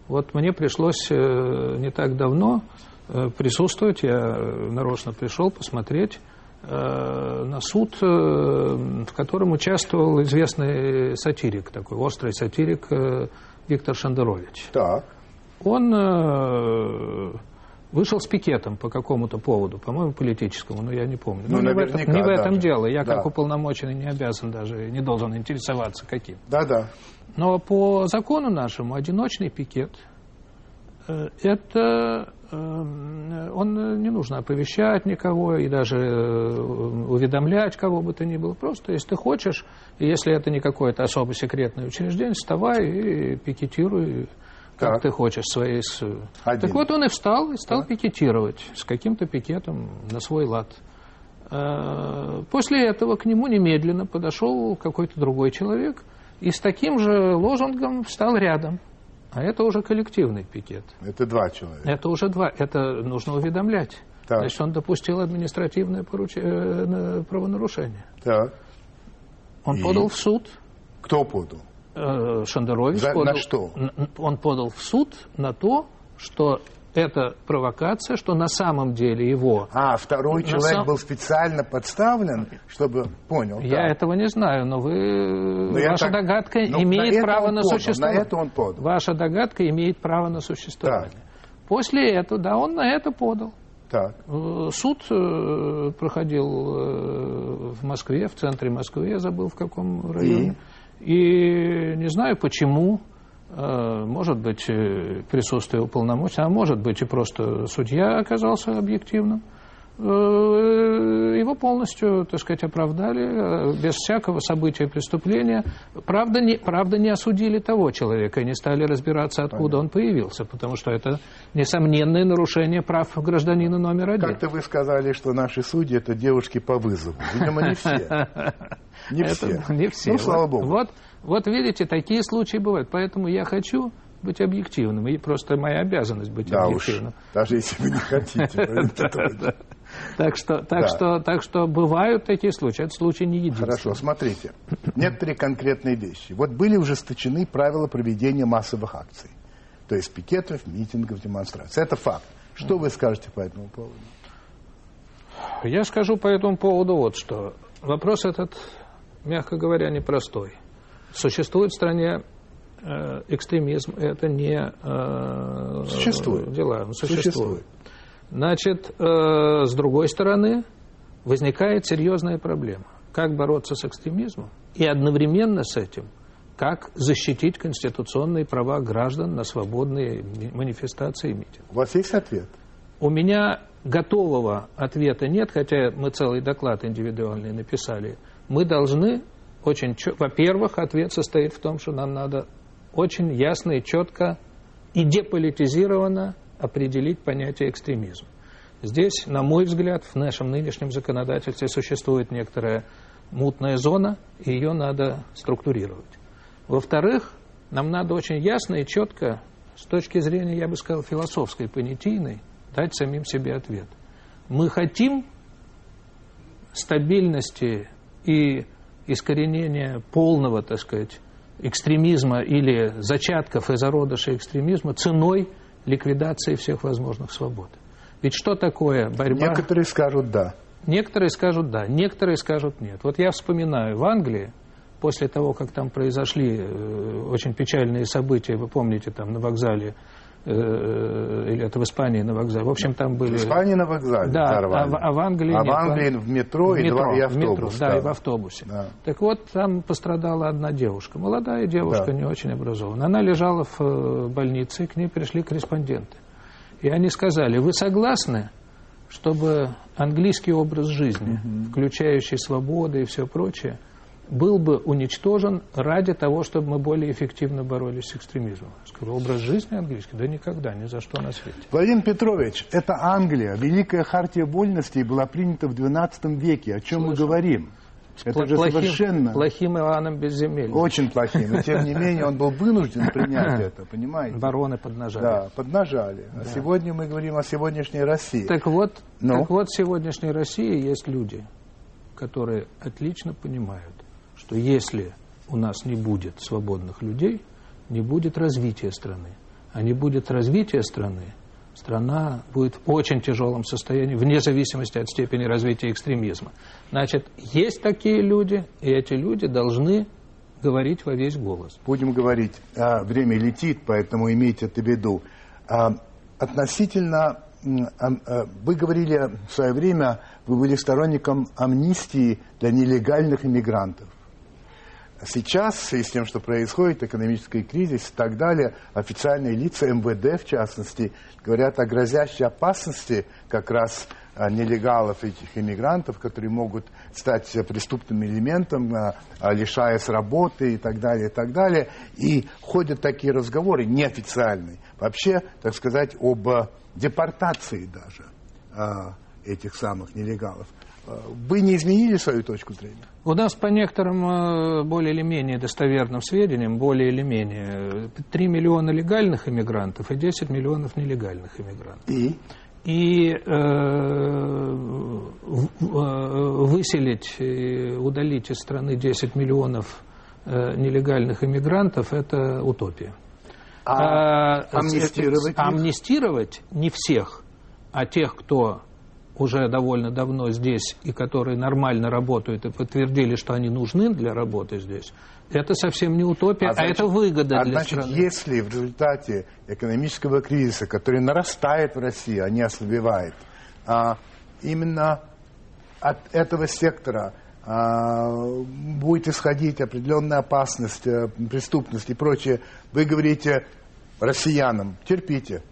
Вот мне пришлось э, не так давно э, присутствовать, я нарочно пришел посмотреть э, на суд, в котором участвовал известный сатирик, такой острый сатирик Виктор Шандерович. Так. Он вышел с пикетом по какому-то поводу, по-моему, политическому, но я не помню. Ну, но не в этом, не в этом дело. Я да. как уполномоченный не обязан даже, не должен интересоваться каким. Да-да. Но по закону нашему одиночный пикет э, это э, он не нужно оповещать никого и даже э, уведомлять кого бы то ни было. Просто, если ты хочешь, и если это не какое-то особо секретное учреждение, вставай и пикетируй, как Так. ты хочешь, своей... Один. Так вот он и встал, и стал пикетировать с каким-то пикетом на свой лад. Э, После этого к нему немедленно подошел какой-то другой человек и с таким же лозунгом встал рядом. А это уже коллективный пикет. Это два человека. Это уже два. Это нужно уведомлять. Так. Значит, он допустил административное поруч- э, на- правонарушение. Так. Он И? подал в суд. Кто подал? э, Шендерович За- на подал, что? н- Он подал в суд на то, что это провокация, что на самом деле его... А, второй На человек сам- был специально подставлен, чтобы... Понял. Я так. этого не знаю, но вы, я ваша так- догадка на имеет это право на подал, существование. на это он подал. Ваша догадка имеет право на существование. Так. После этого, да, он на это подал. Так. Э, Суд э, проходил э, в Москве, в центре Москвы, я забыл в каком районе. И не знаю почему, может быть, э, присутствие уполномоченного, а может быть и просто судья оказался объективным. Э, Его полностью, так сказать, оправдали, э, без всякого события преступления. Правда не, правда, не осудили того человека и не стали разбираться, откуда он появился, потому что это несомненное нарушение прав гражданина номер один. Как-то вы сказали, что наши судьи это девушки по вызову. Видимо, не все. [LAUGHS] Не все. Не все. Ну, слава богу. Вот, вот видите, такие случаи бывают. Поэтому я хочу быть объективным. И просто моя обязанность быть Да уж, объективным. даже если вы не хотите. [LAUGHS] Так что, так, Да. что, так что бывают такие случаи. Это случай не единственный. Хорошо, смотрите. Некоторые конкретные вещи. Вот были ужесточены правила проведения массовых акций. То есть пикетов, митингов, демонстраций. Это факт. Что вы скажете по этому поводу? Я скажу по этому поводу вот что. Вопрос этот, мягко говоря, непростой. Существует в стране э, экстремизм, это не э, Существует. дела. Он Существует. Существует. Значит, э, с другой стороны, возникает серьезная проблема. Как бороться с экстремизмом и одновременно с этим, как защитить конституционные права граждан на свободные манифестации и митинги. У вас есть ответ? У меня готового ответа нет, хотя мы целый доклад индивидуальный написали. Мы должны очень... Во-первых, ответ состоит в том, что нам надо очень ясно и четко и деполитизированно определить понятие экстремизм. Здесь, на мой взгляд, в нашем нынешнем законодательстве существует некоторая мутная зона, и ее надо структурировать. Во-вторых, нам надо очень ясно и четко, с точки зрения, я бы сказал, философской, понятийной, дать самим себе ответ. Мы хотим стабильности и искоренения полного, так сказать, экстремизма или зачатков и зародыша экстремизма ценой ликвидации всех возможных свобод. Ведь что такое борьба? Некоторые скажут «да». Некоторые скажут да, некоторые скажут нет. Вот я вспоминаю, в Англии, после того, как там произошли э, очень печальные события, вы помните, там на вокзале, или это в Испании на вокзале, в общем, там были... В Испании на вокзале Да, а, взорвали. в- а в Англии А нет. в Англии в метро, и, два- и в автобус. метро, да, и в автобусе. Да. Так вот, там пострадала одна девушка, молодая девушка, Да. не очень образованная. Она лежала в э, больнице, и к ней пришли корреспонденты. И они сказали, вы согласны, чтобы английский образ жизни, включающий свободы и все прочее, был бы уничтожен ради того, чтобы мы более эффективно боролись с экстремизмом. Я скажу, образ жизни английский? Да никогда, ни за что на свете. Владимир Петрович, это Англия. Великая хартия вольностей была принята в XII веке. О чем мы говорим? Это же плохим, совершенно... плохим Иоанном Безземельным. Очень плохим. Но, тем не менее, он был вынужден [LAUGHS] принять это, понимаете? Бароны поднажали. Да, поднажали. А сегодня мы говорим о сегодняшней России. Так вот, Ну? так вот, в сегодняшней России есть люди, которые отлично понимают, что если у нас не будет свободных людей, не будет развития страны. А не будет развития страны, страна будет в очень тяжелом состоянии, вне зависимости от степени развития экстремизма. Значит, есть такие люди, и эти люди должны говорить во весь голос. Будем говорить, а, время летит, поэтому имейте это в виду. А, относительно, а, вы говорили в свое время, вы были сторонником амнистии для нелегальных иммигрантов. Сейчас, связи с тем, что происходит, экономический кризис и так далее, официальные лица МВД, в частности, говорят о грозящей опасности как раз а, нелегалов, этих иммигрантов, которые могут стать преступным элементом, а, а, лишаясь работы и так далее, и так далее. И ходят такие разговоры неофициальные, вообще, так сказать, об депортации даже этих самых нелегалов. Вы не изменили свою точку зрения? У нас по некоторым э, более или менее достоверным сведениям, более или менее, 3 миллиона легальных иммигрантов и 10 миллионов нелегальных иммигрантов. И? И э, э выселить, удалить из страны 10 миллионов э, нелегальных иммигрантов – это утопия. А, а амнистировать? Амнистировать не всех, а тех, кто уже довольно давно здесь и которые нормально работают и подтвердили, что они нужны для работы здесь, это совсем не утопия, а, значит, а это выгода а для значит, страны. если в результате экономического кризиса, который нарастает в России, а не ослабевает, а, именно от этого сектора а, будет исходить определенная опасность, а, преступность и прочее, вы говорите россиянам, терпите,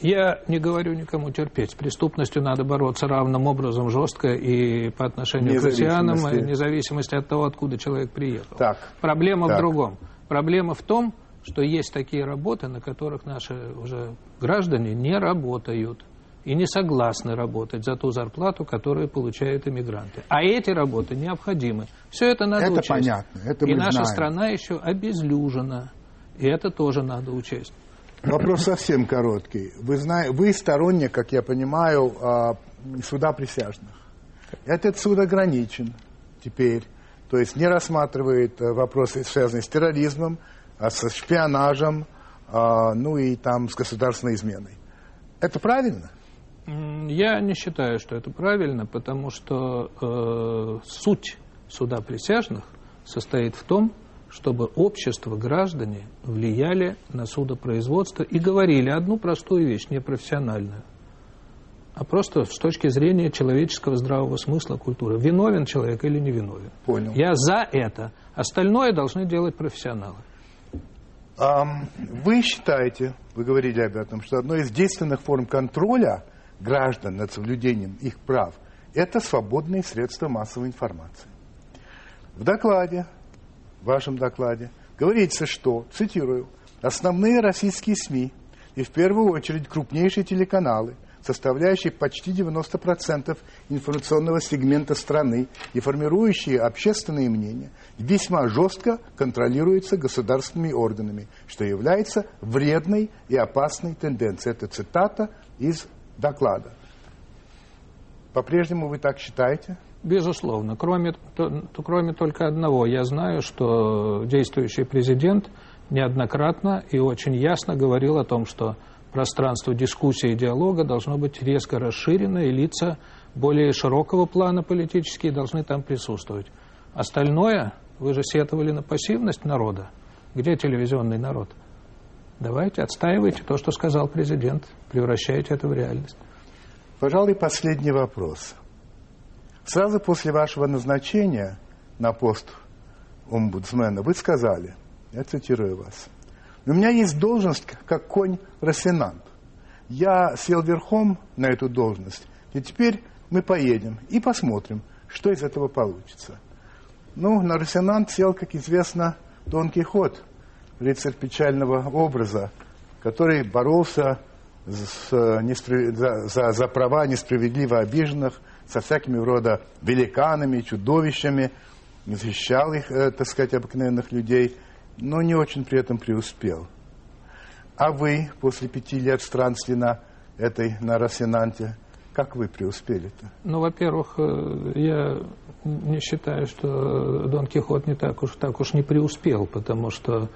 я не говорю никому терпеть. С преступностью надо бороться равным образом жестко и по отношению к россиянам, вне зависимости от того, откуда человек приехал. Так. Проблема так. в другом. Проблема в том, что есть такие работы, на которых наши уже граждане не работают и не согласны работать за ту зарплату, которую получают иммигранты. А эти работы необходимы. Все это надо это учесть. Понятно, это и наша знаем. страна еще обезлюжена. И это тоже надо учесть. Вопрос совсем короткий. Вы, знаете, вы сторонник, как я понимаю, а, суда присяжных. Этот суд ограничен теперь, то есть не рассматривает э, вопросы, связанные с терроризмом, а с шпионажем, а, ну и там с государственной изменой. Это правильно? Я не считаю, что это правильно, потому что э, суть суда присяжных состоит в том, чтобы общество, граждане влияли на судопроизводство и говорили одну простую вещь, не профессиональную, а просто с точки зрения человеческого здравого смысла, культуры. Виновен человек или не виновен. Понял. Я за это. Остальное должны делать профессионалы. Вы считаете, вы говорили об этом, что одной из действенных форм контроля граждан над соблюдением их прав – это свободные средства массовой информации. В докладе в вашем докладе говорится, что, цитирую, основные российские СМИ и в первую очередь крупнейшие телеканалы, составляющие почти 90% информационного сегмента страны и формирующие общественное мнение, весьма жестко контролируются государственными органами, что является вредной и опасной тенденцией. Это цитата из доклада. По-прежнему вы так считаете? Безусловно. Кроме, то, кроме только одного, я знаю, что действующий президент неоднократно и очень ясно говорил о том, что пространство дискуссии и диалога должно быть резко расширено, и лица более широкого плана политические должны там присутствовать. Остальное, вы же сетовали на пассивность народа. Где телевизионный народ? Давайте отстаивайте то, что сказал президент, превращайте это в реальность. Пожалуй, последний вопрос. Сразу после вашего назначения на пост омбудсмена вы сказали, я цитирую вас, у меня есть должность как конь-рассенант. Я сел верхом на эту должность, и теперь мы поедем и посмотрим, что из этого получится. Ну, на рассенант сел, как известно, Дон Кихот, рыцарь печального образа, который боролся с, за, за, за права несправедливо обиженных, со всякими рода великанами, чудовищами, защищал их, э, так сказать, обыкновенных людей, но не очень при этом преуспел. А вы после пяти лет странствий на этой, на Росинанте, как вы преуспели-то? Ну, во-первых, э, я не считаю, что Дон Кихот не так уж, так уж не преуспел, потому что,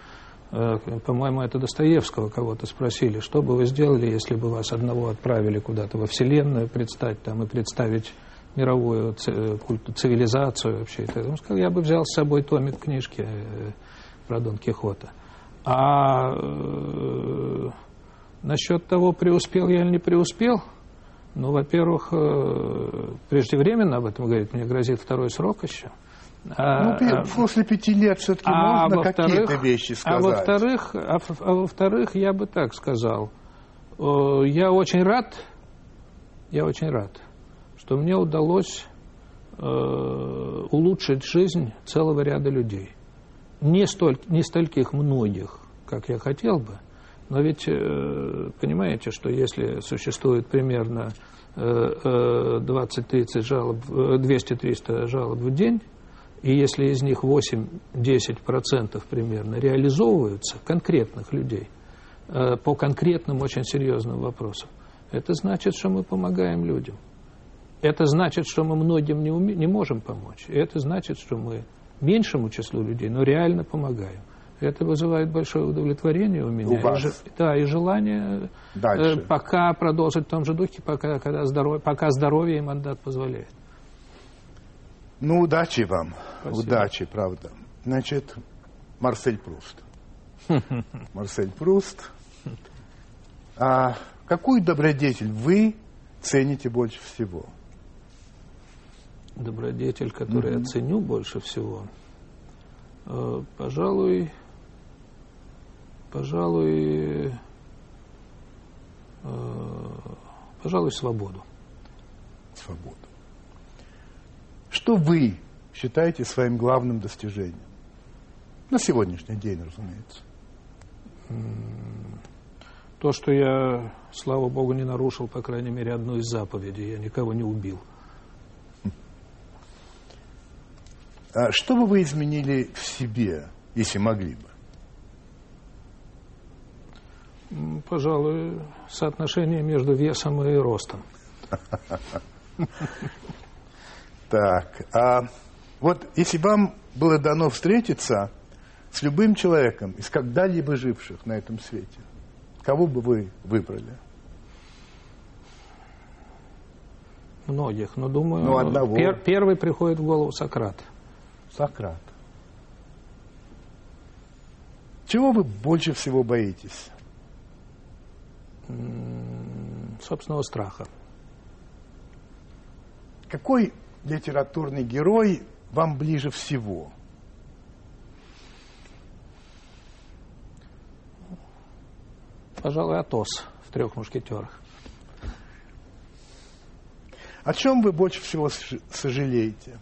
по-моему, это Достоевского кого-то спросили, что бы вы сделали, если бы вас одного отправили куда-то во Вселенную предстать там и представить мировую цивилизацию вообще. Он сказал, я бы взял с собой томик книжки э, про Дон Кихота. А э, насчет того, преуспел я или не преуспел, ну, во-первых, э, преждевременно об этом говорить, мне грозит второй срок еще. Ну, пи- после пяти лет все-таки можно какие-то вещи А сказать. во-вторых, а, а во-вторых, я бы так сказал, я очень рад, я очень рад, что мне удалось э, улучшить жизнь целого ряда людей. Не, столь, не стольких многих, как я хотел бы, но ведь э, понимаете, что если существует примерно э, э, 20-30 жалоб, э, 200-300 жалоб в день, и если из них 8-10% примерно реализовываются, конкретных людей, э, по конкретным очень серьезным вопросам, это значит, что мы помогаем людям. Это значит, что мы многим не, уме- не можем помочь. И это значит, что мы меньшему числу людей, но реально помогаем. Это вызывает большое удовлетворение у меня. У вас. И да, и желание э, Дальше. пока продолжить в том же духе, пока, когда здоровье, пока здоровье и мандат позволяет. Ну, удачи вам. Спасибо. Удачи, правда. Значит, Марсель Пруст. [LAUGHS] Марсель Пруст. А какую добродетель вы цените больше всего? добродетель, который я Мгм. ценю больше всего, э, пожалуй, пожалуй, э, пожалуй, свободу. Свободу. Что вы считаете своим главным достижением? На сегодняшний день, разумеется. То, что я, слава богу, не нарушил, по крайней мере, одну из заповедей, я никого не убил. А что бы вы изменили в себе, если могли бы? Пожалуй, соотношение между весом и ростом. [LAUGHS] Так, а вот если вам было дано встретиться с любым человеком из когда-либо живших на этом свете, кого бы вы выбрали? Многих, но думаю, Ну, одного. пер- первый приходит в голову Сократ. Сократ. Чего вы больше всего боитесь? М, Собственного страха. Какой литературный герой вам ближе всего? Пожалуй, Атос в трех мушкетерах. О чем вы больше всего сож- сожалеете?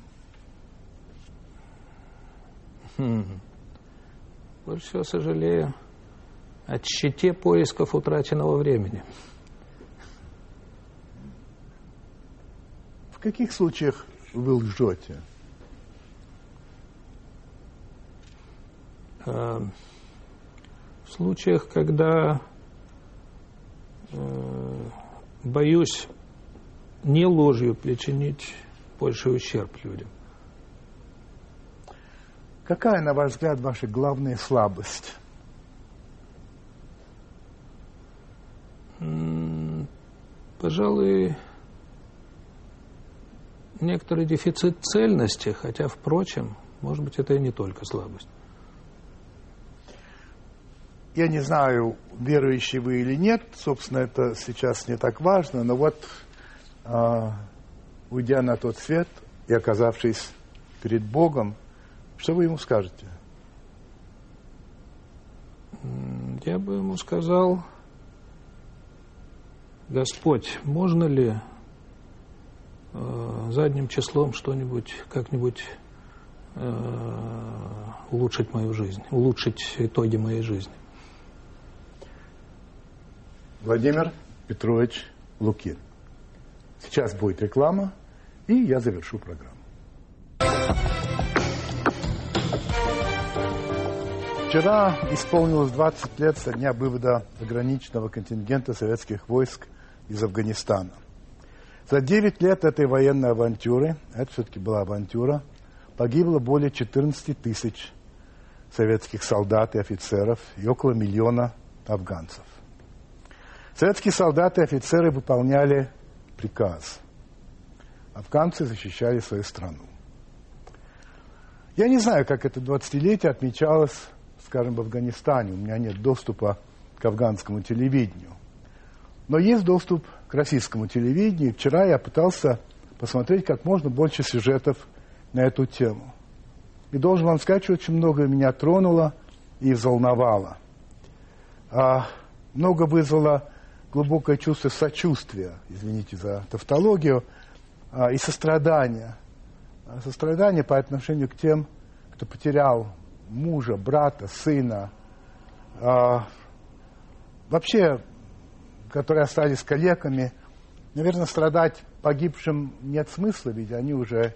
Хм. Больше всего сожалею о щите поисков утраченного времени. В каких случаях вы лжете? Э, В случаях, когда э, боюсь не ложью причинить больший ущерб людям. Какая, на ваш взгляд, ваша главная слабость? Пожалуй, некоторый дефицит цельности, хотя, впрочем, может быть, это и не только слабость. Я не знаю, верующий вы или нет, собственно, это сейчас не так важно, но вот, а, уйдя на тот свет и оказавшись перед Богом, что вы ему скажете? Я бы ему сказал, Господь, можно ли э, задним числом что-нибудь, как-нибудь э, улучшить мою жизнь, улучшить итоги моей жизни? Владимир Петрович Лукин. Сейчас будет реклама, и я завершу программу. Вчера исполнилось 20 лет со дня вывода заграничного контингента советских войск из Афганистана. За 9 лет этой военной авантюры, это все-таки была авантюра, погибло более 14 тысяч советских солдат и офицеров и около миллиона афганцев. Советские солдаты и офицеры выполняли приказ. Афганцы защищали свою страну. Я не знаю, как это 20-летие отмечалось, скажем, в Афганистане. У меня нет доступа к афганскому телевидению. Но есть доступ к российскому телевидению. Вчера я пытался посмотреть как можно больше сюжетов на эту тему. И должен вам сказать, что очень многое меня тронуло и взволновало. А, много вызвало глубокое чувство сочувствия, извините за тавтологию, а, и сострадания. А, сострадание по отношению к тем, кто потерял мужа, брата, сына, а, вообще, которые остались калеками. Наверное, страдать погибшим нет смысла, ведь они уже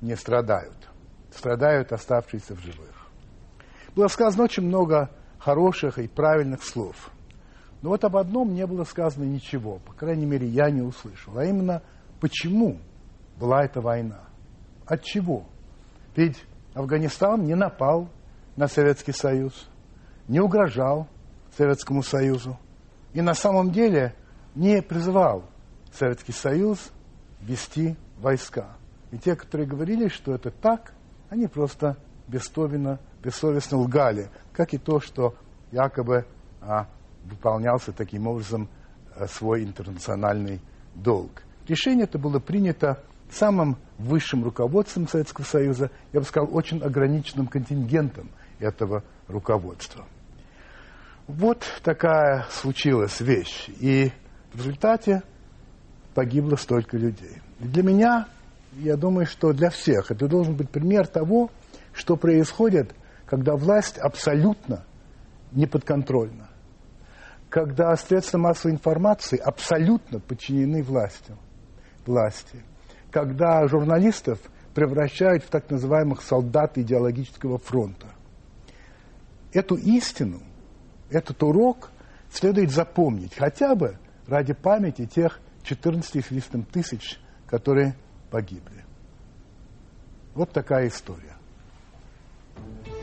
не страдают. Страдают оставшиеся в живых. Было сказано очень много хороших и правильных слов. Но вот об одном не было сказано ничего, по крайней мере, я не услышал. А именно, почему была эта война? От чего? Ведь Афганистан не напал на Советский Союз, не угрожал Советскому Союзу и на самом деле не призывал Советский Союз вести войска. И те, которые говорили, что это так, они просто бессовестно, бессовестно лгали, как и то, что якобы а, выполнялся таким образом а, свой интернациональный долг. Решение это было принято самым высшим руководством Советского Союза, я бы сказал, очень ограниченным контингентом этого руководства. Вот такая случилась вещь. И в результате погибло столько людей. Для меня, я думаю, что для всех это должен быть пример того, что происходит, когда власть абсолютно неподконтрольна. Когда средства массовой информации абсолютно подчинены власти. власти. Когда журналистов превращают в так называемых солдат идеологического фронта. Эту истину, этот урок следует запомнить, хотя бы ради памяти тех 14 с листом тысяч, которые погибли. Вот такая история. thank you